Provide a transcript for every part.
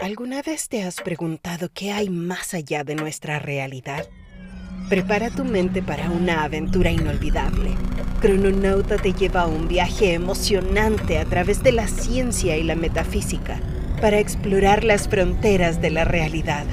¿Alguna vez te has preguntado qué hay más allá de nuestra realidad? Prepara tu mente para una aventura inolvidable. Crononauta te lleva a un viaje emocionante a través de la ciencia y la metafísica para explorar las fronteras de la realidad.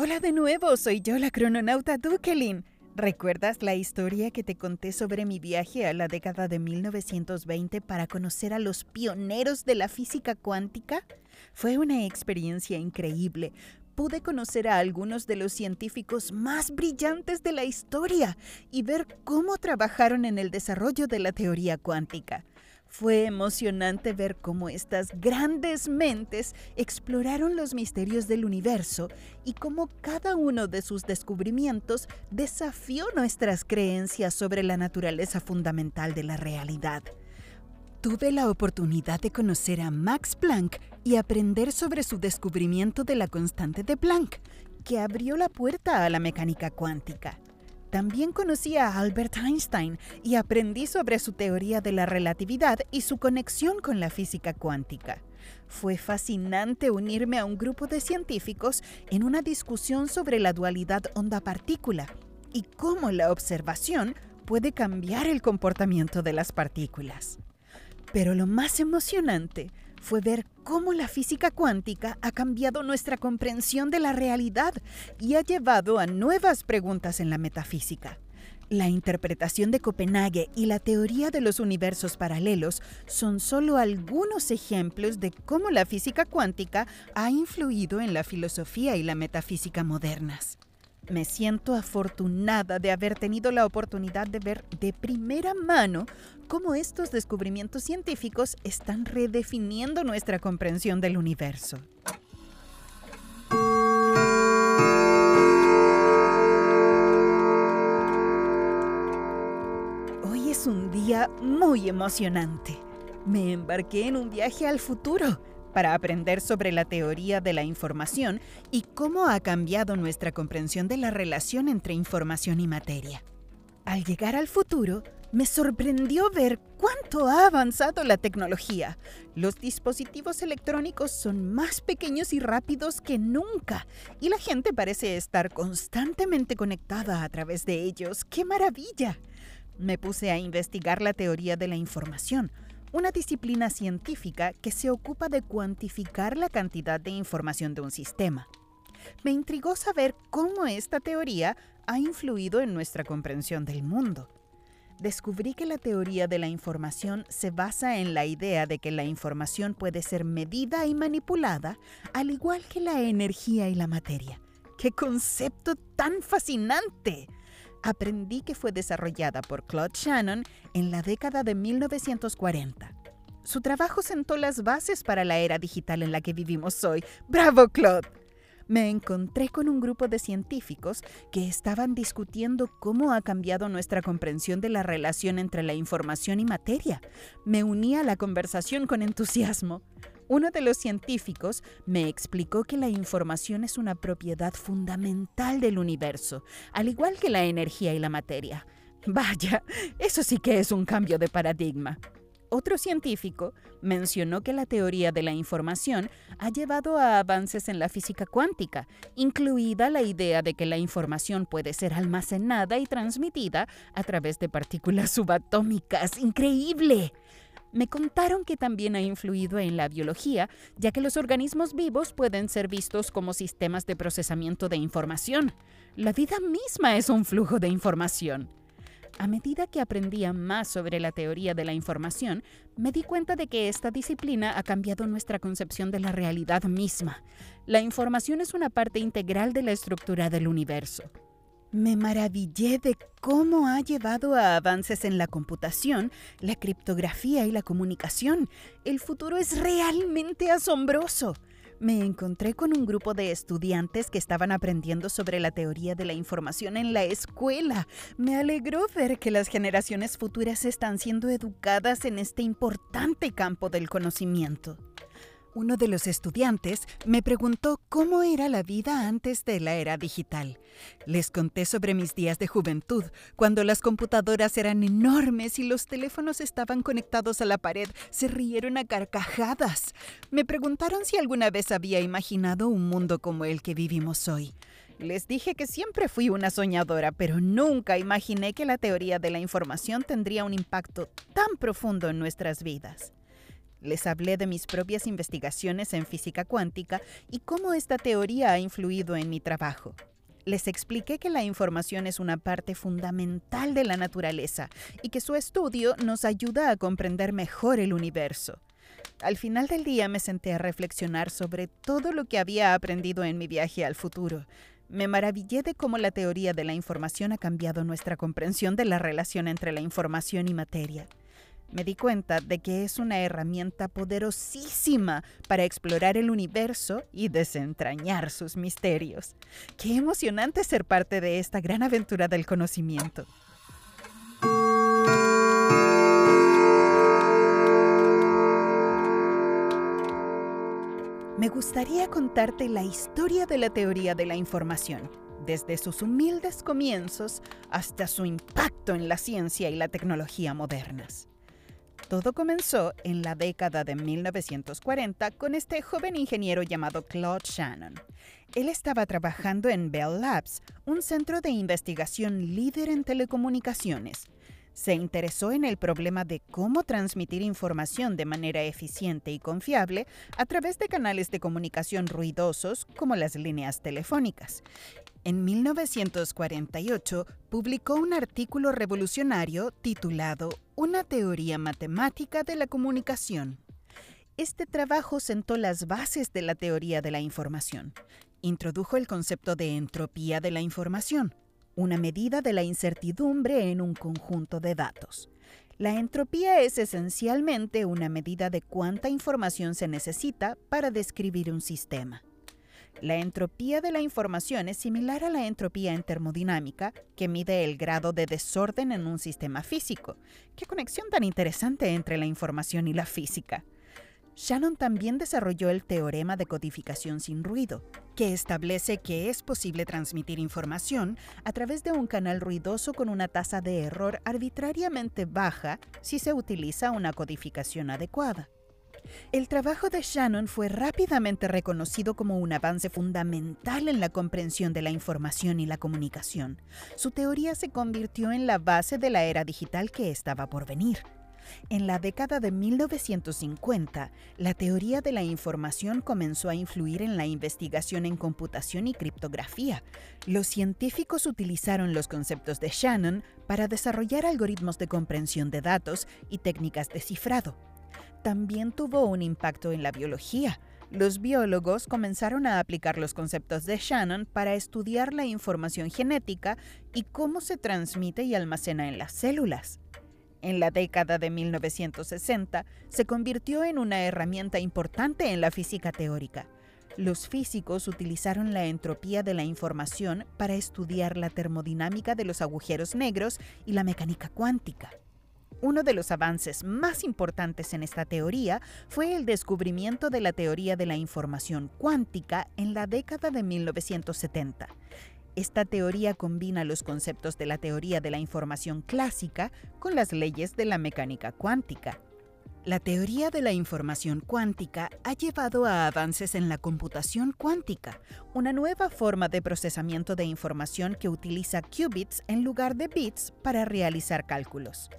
Hola de nuevo, soy yo la crononauta Dukelin. ¿Recuerdas la historia que te conté sobre mi viaje a la década de 1920 para conocer a los pioneros de la física cuántica? Fue una experiencia increíble. Pude conocer a algunos de los científicos más brillantes de la historia y ver cómo trabajaron en el desarrollo de la teoría cuántica. Fue emocionante ver cómo estas grandes mentes exploraron los misterios del universo y cómo cada uno de sus descubrimientos desafió nuestras creencias sobre la naturaleza fundamental de la realidad. Tuve la oportunidad de conocer a Max Planck y aprender sobre su descubrimiento de la constante de Planck, que abrió la puerta a la mecánica cuántica. También conocí a Albert Einstein y aprendí sobre su teoría de la relatividad y su conexión con la física cuántica. Fue fascinante unirme a un grupo de científicos en una discusión sobre la dualidad onda-partícula y cómo la observación puede cambiar el comportamiento de las partículas. Pero lo más emocionante fue ver cómo la física cuántica ha cambiado nuestra comprensión de la realidad y ha llevado a nuevas preguntas en la metafísica. La interpretación de Copenhague y la teoría de los universos paralelos son solo algunos ejemplos de cómo la física cuántica ha influido en la filosofía y la metafísica modernas. Me siento afortunada de haber tenido la oportunidad de ver de primera mano cómo estos descubrimientos científicos están redefiniendo nuestra comprensión del universo. Hoy es un día muy emocionante. Me embarqué en un viaje al futuro para aprender sobre la teoría de la información y cómo ha cambiado nuestra comprensión de la relación entre información y materia. Al llegar al futuro, me sorprendió ver cuánto ha avanzado la tecnología. Los dispositivos electrónicos son más pequeños y rápidos que nunca, y la gente parece estar constantemente conectada a través de ellos. ¡Qué maravilla! Me puse a investigar la teoría de la información, una disciplina científica que se ocupa de cuantificar la cantidad de información de un sistema. Me intrigó saber cómo esta teoría ha influido en nuestra comprensión del mundo. Descubrí que la teoría de la información se basa en la idea de que la información puede ser medida y manipulada, al igual que la energía y la materia. ¡Qué concepto tan fascinante! Aprendí que fue desarrollada por Claude Shannon en la década de 1940. Su trabajo sentó las bases para la era digital en la que vivimos hoy. ¡Bravo, Claude! Me encontré con un grupo de científicos que estaban discutiendo cómo ha cambiado nuestra comprensión de la relación entre la información y materia. Me uní a la conversación con entusiasmo. Uno de los científicos me explicó que la información es una propiedad fundamental del universo, al igual que la energía y la materia. Vaya, eso sí que es un cambio de paradigma. Otro científico mencionó que la teoría de la información ha llevado a avances en la física cuántica, incluida la idea de que la información puede ser almacenada y transmitida a través de partículas subatómicas. ¡Increíble! Me contaron que también ha influido en la biología, ya que los organismos vivos pueden ser vistos como sistemas de procesamiento de información. La vida misma es un flujo de información. A medida que aprendía más sobre la teoría de la información, me di cuenta de que esta disciplina ha cambiado nuestra concepción de la realidad misma. La información es una parte integral de la estructura del universo. Me maravillé de cómo ha llevado a avances en la computación, la criptografía y la comunicación. El futuro es realmente asombroso. Me encontré con un grupo de estudiantes que estaban aprendiendo sobre la teoría de la información en la escuela. Me alegró ver que las generaciones futuras están siendo educadas en este importante campo del conocimiento. Uno de los estudiantes me preguntó cómo era la vida antes de la era digital. Les conté sobre mis días de juventud, cuando las computadoras eran enormes y los teléfonos estaban conectados a la pared. Se rieron a carcajadas. Me preguntaron si alguna vez había imaginado un mundo como el que vivimos hoy. Les dije que siempre fui una soñadora, pero nunca imaginé que la teoría de la información tendría un impacto tan profundo en nuestras vidas. Les hablé de mis propias investigaciones en física cuántica y cómo esta teoría ha influido en mi trabajo. Les expliqué que la información es una parte fundamental de la naturaleza y que su estudio nos ayuda a comprender mejor el universo. Al final del día me senté a reflexionar sobre todo lo que había aprendido en mi viaje al futuro. Me maravillé de cómo la teoría de la información ha cambiado nuestra comprensión de la relación entre la información y materia me di cuenta de que es una herramienta poderosísima para explorar el universo y desentrañar sus misterios. Qué emocionante ser parte de esta gran aventura del conocimiento. Me gustaría contarte la historia de la teoría de la información, desde sus humildes comienzos hasta su impacto en la ciencia y la tecnología modernas. Todo comenzó en la década de 1940 con este joven ingeniero llamado Claude Shannon. Él estaba trabajando en Bell Labs, un centro de investigación líder en telecomunicaciones. Se interesó en el problema de cómo transmitir información de manera eficiente y confiable a través de canales de comunicación ruidosos como las líneas telefónicas. En 1948 publicó un artículo revolucionario titulado Una teoría matemática de la comunicación. Este trabajo sentó las bases de la teoría de la información. Introdujo el concepto de entropía de la información, una medida de la incertidumbre en un conjunto de datos. La entropía es esencialmente una medida de cuánta información se necesita para describir un sistema. La entropía de la información es similar a la entropía en termodinámica, que mide el grado de desorden en un sistema físico. Qué conexión tan interesante entre la información y la física. Shannon también desarrolló el teorema de codificación sin ruido, que establece que es posible transmitir información a través de un canal ruidoso con una tasa de error arbitrariamente baja si se utiliza una codificación adecuada. El trabajo de Shannon fue rápidamente reconocido como un avance fundamental en la comprensión de la información y la comunicación. Su teoría se convirtió en la base de la era digital que estaba por venir. En la década de 1950, la teoría de la información comenzó a influir en la investigación en computación y criptografía. Los científicos utilizaron los conceptos de Shannon para desarrollar algoritmos de comprensión de datos y técnicas de cifrado también tuvo un impacto en la biología. Los biólogos comenzaron a aplicar los conceptos de Shannon para estudiar la información genética y cómo se transmite y almacena en las células. En la década de 1960 se convirtió en una herramienta importante en la física teórica. Los físicos utilizaron la entropía de la información para estudiar la termodinámica de los agujeros negros y la mecánica cuántica. Uno de los avances más importantes en esta teoría fue el descubrimiento de la teoría de la información cuántica en la década de 1970. Esta teoría combina los conceptos de la teoría de la información clásica con las leyes de la mecánica cuántica. La teoría de la información cuántica ha llevado a avances en la computación cuántica, una nueva forma de procesamiento de información que utiliza qubits en lugar de bits para realizar cálculos.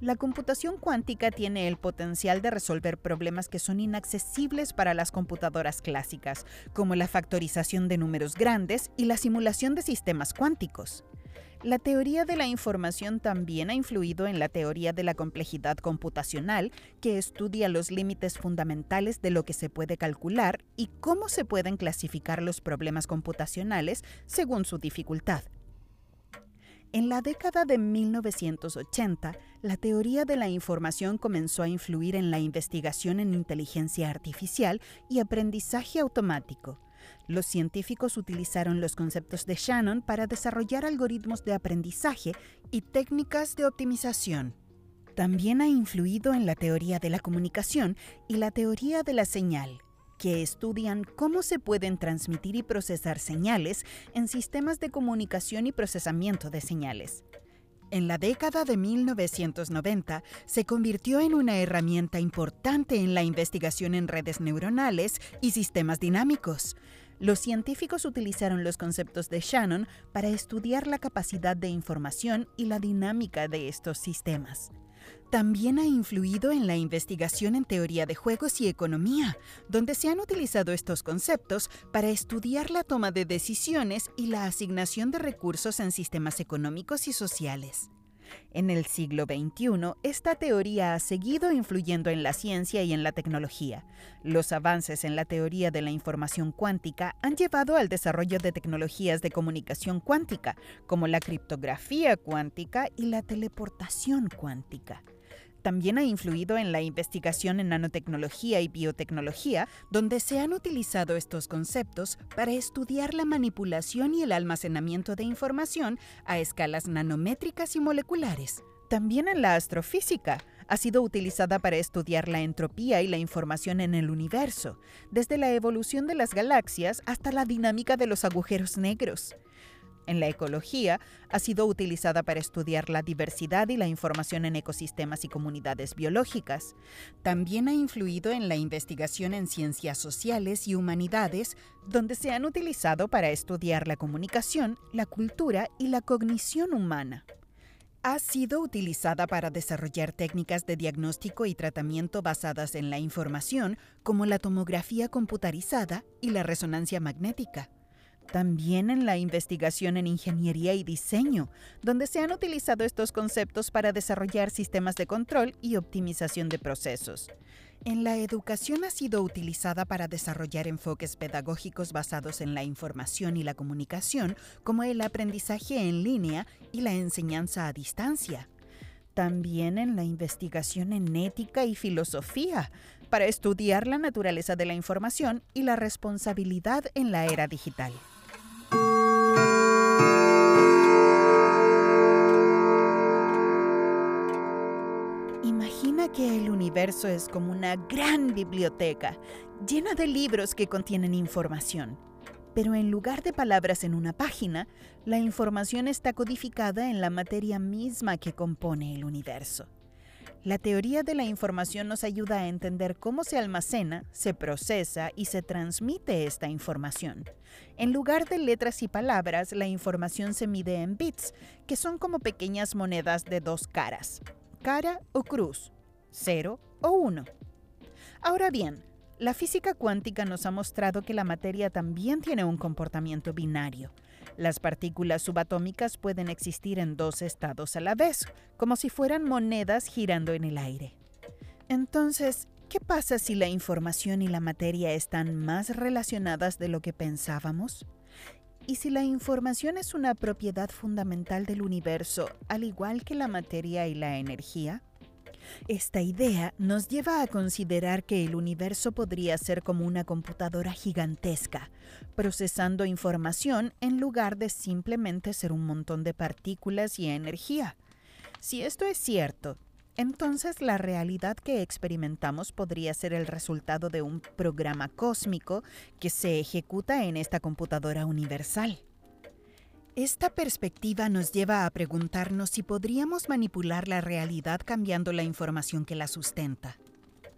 La computación cuántica tiene el potencial de resolver problemas que son inaccesibles para las computadoras clásicas, como la factorización de números grandes y la simulación de sistemas cuánticos. La teoría de la información también ha influido en la teoría de la complejidad computacional, que estudia los límites fundamentales de lo que se puede calcular y cómo se pueden clasificar los problemas computacionales según su dificultad. En la década de 1980, la teoría de la información comenzó a influir en la investigación en inteligencia artificial y aprendizaje automático. Los científicos utilizaron los conceptos de Shannon para desarrollar algoritmos de aprendizaje y técnicas de optimización. También ha influido en la teoría de la comunicación y la teoría de la señal, que estudian cómo se pueden transmitir y procesar señales en sistemas de comunicación y procesamiento de señales. En la década de 1990 se convirtió en una herramienta importante en la investigación en redes neuronales y sistemas dinámicos. Los científicos utilizaron los conceptos de Shannon para estudiar la capacidad de información y la dinámica de estos sistemas. También ha influido en la investigación en teoría de juegos y economía, donde se han utilizado estos conceptos para estudiar la toma de decisiones y la asignación de recursos en sistemas económicos y sociales. En el siglo XXI, esta teoría ha seguido influyendo en la ciencia y en la tecnología. Los avances en la teoría de la información cuántica han llevado al desarrollo de tecnologías de comunicación cuántica, como la criptografía cuántica y la teleportación cuántica. También ha influido en la investigación en nanotecnología y biotecnología, donde se han utilizado estos conceptos para estudiar la manipulación y el almacenamiento de información a escalas nanométricas y moleculares. También en la astrofísica ha sido utilizada para estudiar la entropía y la información en el universo, desde la evolución de las galaxias hasta la dinámica de los agujeros negros en la ecología ha sido utilizada para estudiar la diversidad y la información en ecosistemas y comunidades biológicas. También ha influido en la investigación en ciencias sociales y humanidades, donde se han utilizado para estudiar la comunicación, la cultura y la cognición humana ha sido utilizada para desarrollar técnicas de diagnóstico y tratamiento basadas en la información, como la tomografía computarizada y la resonancia magnética también en la investigación en ingeniería y diseño, donde se han utilizado estos conceptos para desarrollar sistemas de control y optimización de procesos. En la educación ha sido utilizada para desarrollar enfoques pedagógicos basados en la información y la comunicación, como el aprendizaje en línea y la enseñanza a distancia. También en la investigación en ética y filosofía, para estudiar la naturaleza de la información y la responsabilidad en la era digital. Que el universo es como una gran biblioteca llena de libros que contienen información. Pero en lugar de palabras en una página, la información está codificada en la materia misma que compone el universo. La teoría de la información nos ayuda a entender cómo se almacena, se procesa y se transmite esta información. En lugar de letras y palabras, la información se mide en bits, que son como pequeñas monedas de dos caras, cara o cruz, cero o uno. Ahora bien, la física cuántica nos ha mostrado que la materia también tiene un comportamiento binario. Las partículas subatómicas pueden existir en dos estados a la vez, como si fueran monedas girando en el aire. Entonces, ¿qué pasa si la información y la materia están más relacionadas de lo que pensábamos? ¿Y si la información es una propiedad fundamental del universo, al igual que la materia y la energía? Esta idea nos lleva a considerar que el universo podría ser como una computadora gigantesca, procesando información en lugar de simplemente ser un montón de partículas y energía. Si esto es cierto, entonces la realidad que experimentamos podría ser el resultado de un programa cósmico que se ejecuta en esta computadora universal. Esta perspectiva nos lleva a preguntarnos si podríamos manipular la realidad cambiando la información que la sustenta.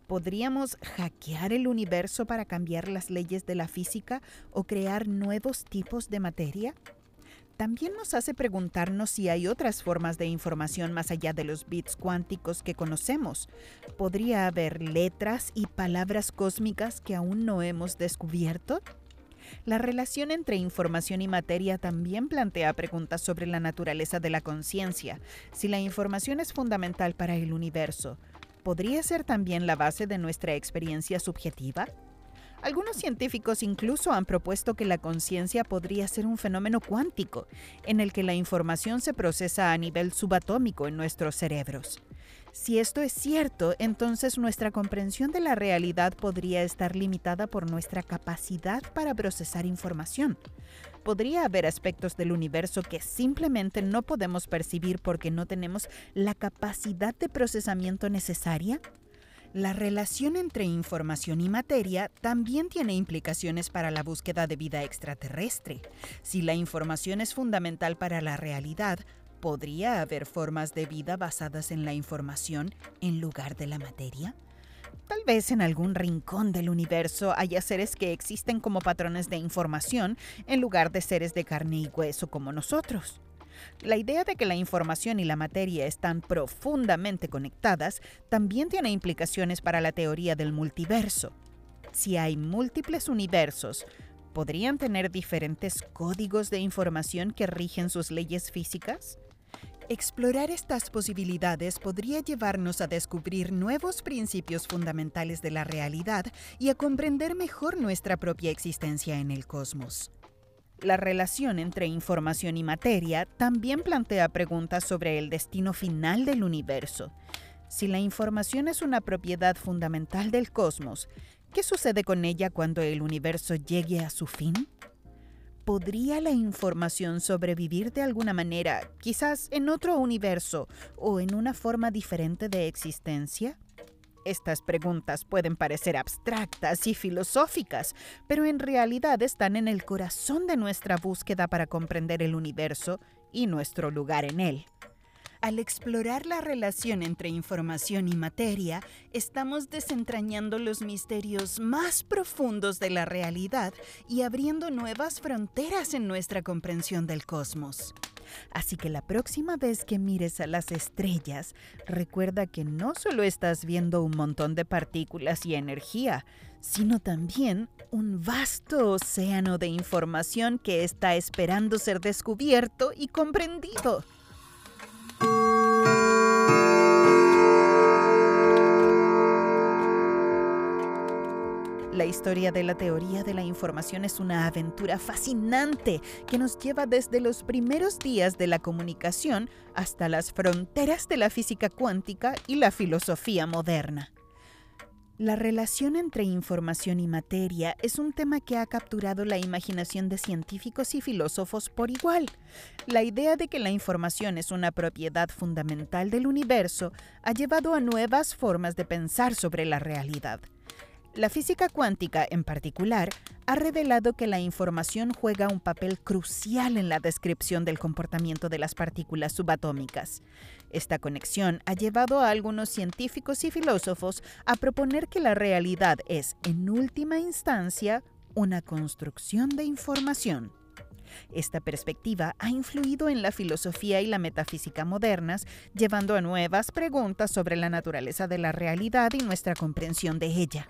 ¿Podríamos hackear el universo para cambiar las leyes de la física o crear nuevos tipos de materia? También nos hace preguntarnos si hay otras formas de información más allá de los bits cuánticos que conocemos. ¿Podría haber letras y palabras cósmicas que aún no hemos descubierto? La relación entre información y materia también plantea preguntas sobre la naturaleza de la conciencia. Si la información es fundamental para el universo, ¿podría ser también la base de nuestra experiencia subjetiva? Algunos científicos incluso han propuesto que la conciencia podría ser un fenómeno cuántico, en el que la información se procesa a nivel subatómico en nuestros cerebros. Si esto es cierto, entonces nuestra comprensión de la realidad podría estar limitada por nuestra capacidad para procesar información. Podría haber aspectos del universo que simplemente no podemos percibir porque no tenemos la capacidad de procesamiento necesaria. La relación entre información y materia también tiene implicaciones para la búsqueda de vida extraterrestre. Si la información es fundamental para la realidad, ¿podría haber formas de vida basadas en la información en lugar de la materia? Tal vez en algún rincón del universo haya seres que existen como patrones de información en lugar de seres de carne y hueso como nosotros. La idea de que la información y la materia están profundamente conectadas también tiene implicaciones para la teoría del multiverso. Si hay múltiples universos, ¿podrían tener diferentes códigos de información que rigen sus leyes físicas? Explorar estas posibilidades podría llevarnos a descubrir nuevos principios fundamentales de la realidad y a comprender mejor nuestra propia existencia en el cosmos. La relación entre información y materia también plantea preguntas sobre el destino final del universo. Si la información es una propiedad fundamental del cosmos, ¿qué sucede con ella cuando el universo llegue a su fin? ¿Podría la información sobrevivir de alguna manera, quizás en otro universo o en una forma diferente de existencia? Estas preguntas pueden parecer abstractas y filosóficas, pero en realidad están en el corazón de nuestra búsqueda para comprender el universo y nuestro lugar en él. Al explorar la relación entre información y materia, estamos desentrañando los misterios más profundos de la realidad y abriendo nuevas fronteras en nuestra comprensión del cosmos. Así que la próxima vez que mires a las estrellas, recuerda que no solo estás viendo un montón de partículas y energía, sino también un vasto océano de información que está esperando ser descubierto y comprendido. La historia de la teoría de la información es una aventura fascinante que nos lleva desde los primeros días de la comunicación hasta las fronteras de la física cuántica y la filosofía moderna. La relación entre información y materia es un tema que ha capturado la imaginación de científicos y filósofos por igual. La idea de que la información es una propiedad fundamental del universo ha llevado a nuevas formas de pensar sobre la realidad. La física cuántica, en particular, ha revelado que la información juega un papel crucial en la descripción del comportamiento de las partículas subatómicas. Esta conexión ha llevado a algunos científicos y filósofos a proponer que la realidad es, en última instancia, una construcción de información. Esta perspectiva ha influido en la filosofía y la metafísica modernas, llevando a nuevas preguntas sobre la naturaleza de la realidad y nuestra comprensión de ella.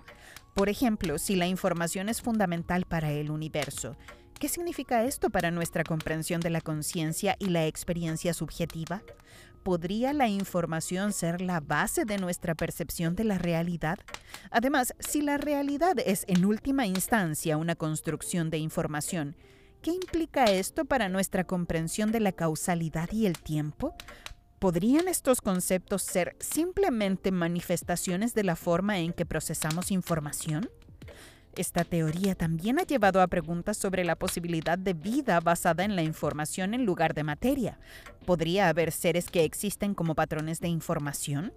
Por ejemplo, si la información es fundamental para el universo, ¿qué significa esto para nuestra comprensión de la conciencia y la experiencia subjetiva? ¿Podría la información ser la base de nuestra percepción de la realidad? Además, si la realidad es en última instancia una construcción de información, ¿qué implica esto para nuestra comprensión de la causalidad y el tiempo? ¿Podrían estos conceptos ser simplemente manifestaciones de la forma en que procesamos información? Esta teoría también ha llevado a preguntas sobre la posibilidad de vida basada en la información en lugar de materia. ¿Podría haber seres que existen como patrones de información?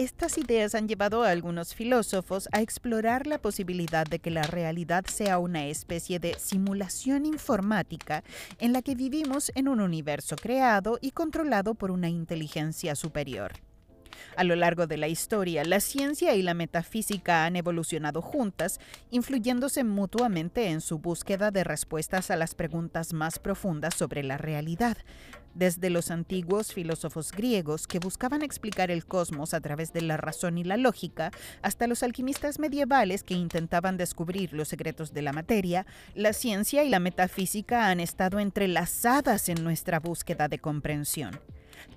Estas ideas han llevado a algunos filósofos a explorar la posibilidad de que la realidad sea una especie de simulación informática en la que vivimos en un universo creado y controlado por una inteligencia superior. A lo largo de la historia, la ciencia y la metafísica han evolucionado juntas, influyéndose mutuamente en su búsqueda de respuestas a las preguntas más profundas sobre la realidad, desde los antiguos filósofos griegos que buscaban explicar el cosmos a través de la razón y la lógica, hasta los alquimistas medievales que intentaban descubrir los secretos de la materia, la ciencia y la metafísica han estado entrelazadas en nuestra búsqueda de comprensión.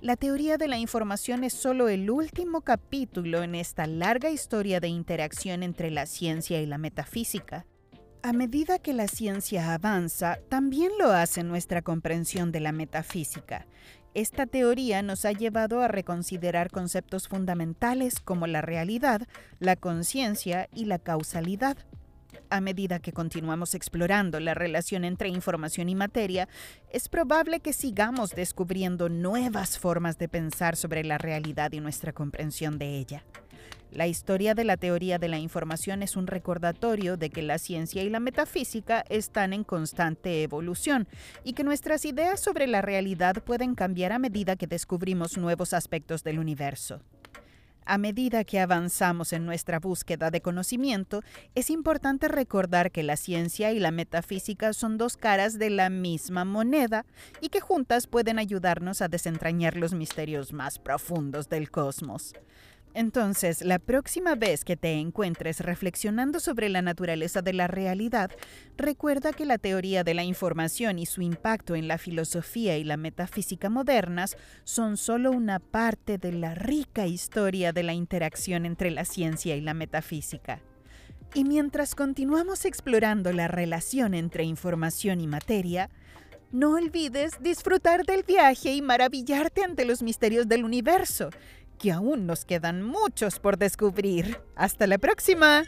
La teoría de la información es solo el último capítulo en esta larga historia de interacción entre la ciencia y la metafísica. A medida que la ciencia avanza, también lo hace nuestra comprensión de la metafísica. Esta teoría nos ha llevado a reconsiderar conceptos fundamentales como la realidad, la conciencia y la causalidad. A medida que continuamos explorando la relación entre información y materia, es probable que sigamos descubriendo nuevas formas de pensar sobre la realidad y nuestra comprensión de ella. La historia de la teoría de la información es un recordatorio de que la ciencia y la metafísica están en constante evolución y que nuestras ideas sobre la realidad pueden cambiar a medida que descubrimos nuevos aspectos del universo. A medida que avanzamos en nuestra búsqueda de conocimiento, es importante recordar que la ciencia y la metafísica son dos caras de la misma moneda y que juntas pueden ayudarnos a desentrañar los misterios más profundos del cosmos. Entonces, la próxima vez que te encuentres reflexionando sobre la naturaleza de la realidad, recuerda que la teoría de la información y su impacto en la filosofía y la metafísica modernas son solo una parte de la rica historia de la interacción entre la ciencia y la metafísica. Y mientras continuamos explorando la relación entre información y materia, no olvides disfrutar del viaje y maravillarte ante los misterios del universo que aún nos quedan muchos por descubrir. Hasta la próxima.